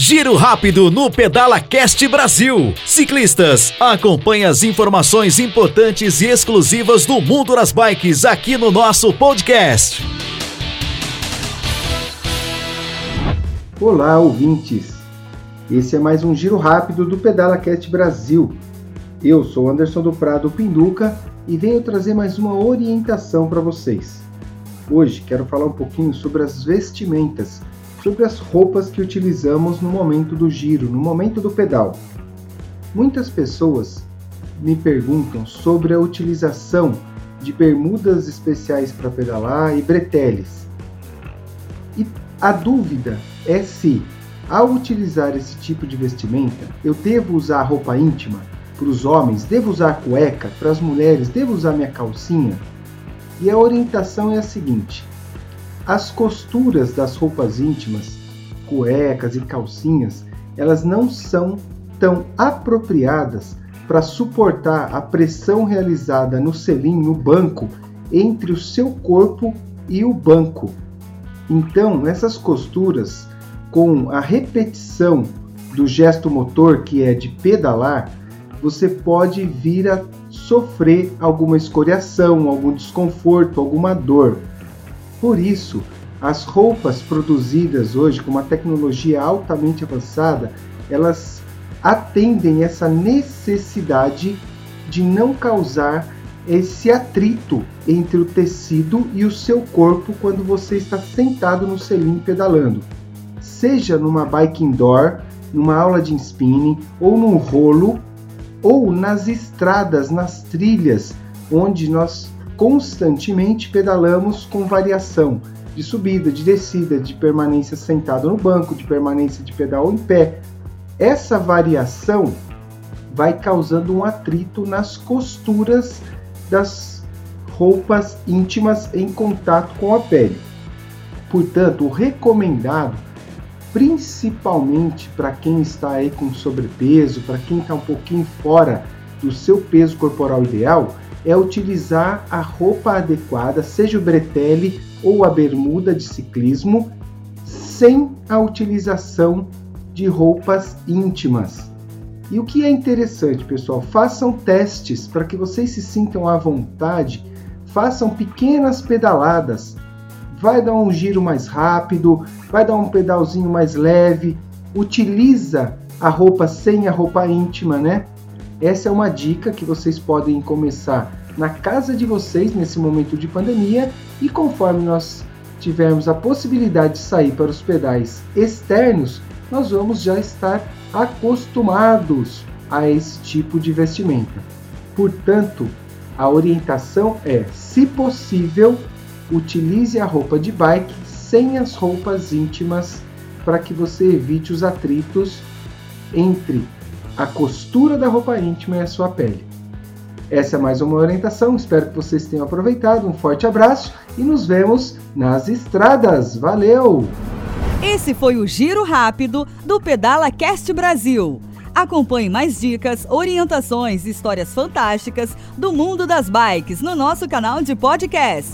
Giro rápido no Pedala Cast Brasil. Ciclistas, acompanhe as informações importantes e exclusivas do mundo das bikes aqui no nosso podcast. Olá, ouvintes. Esse é mais um giro rápido do Pedala Cast Brasil. Eu sou Anderson do Prado Pinduca e venho trazer mais uma orientação para vocês. Hoje quero falar um pouquinho sobre as vestimentas sobre as roupas que utilizamos no momento do giro, no momento do pedal. Muitas pessoas me perguntam sobre a utilização de bermudas especiais para pedalar e breteles. E a dúvida é se, ao utilizar esse tipo de vestimenta, eu devo usar roupa íntima para os homens, devo usar cueca para as mulheres, devo usar minha calcinha? E a orientação é a seguinte: as costuras das roupas íntimas, cuecas e calcinhas, elas não são tão apropriadas para suportar a pressão realizada no selim, no banco, entre o seu corpo e o banco. Então, essas costuras, com a repetição do gesto motor que é de pedalar, você pode vir a sofrer alguma escoriação, algum desconforto, alguma dor. Por isso, as roupas produzidas hoje com uma tecnologia altamente avançada, elas atendem essa necessidade de não causar esse atrito entre o tecido e o seu corpo quando você está sentado no selim pedalando. Seja numa bike indoor, numa aula de spinning ou num rolo, ou nas estradas, nas trilhas, onde nós constantemente pedalamos com variação de subida, de descida, de permanência sentado no banco, de permanência de pedal em pé. Essa variação vai causando um atrito nas costuras das roupas íntimas em contato com a pele. Portanto, o recomendado, principalmente para quem está aí com sobrepeso, para quem está um pouquinho fora do seu peso corporal ideal, é utilizar a roupa adequada, seja o bretelle ou a bermuda de ciclismo, sem a utilização de roupas íntimas. E o que é interessante, pessoal, façam testes para que vocês se sintam à vontade, façam pequenas pedaladas. Vai dar um giro mais rápido, vai dar um pedalzinho mais leve, utiliza a roupa sem a roupa íntima, né? Essa é uma dica que vocês podem começar na casa de vocês nesse momento de pandemia e conforme nós tivermos a possibilidade de sair para os pedais externos, nós vamos já estar acostumados a esse tipo de vestimenta. Portanto, a orientação é, se possível, utilize a roupa de bike sem as roupas íntimas para que você evite os atritos entre a costura da roupa íntima e a sua pele. Essa é mais uma orientação, espero que vocês tenham aproveitado. Um forte abraço e nos vemos nas estradas. Valeu! Esse foi o Giro Rápido do Pedala Cast Brasil. Acompanhe mais dicas, orientações e histórias fantásticas do mundo das bikes no nosso canal de podcast.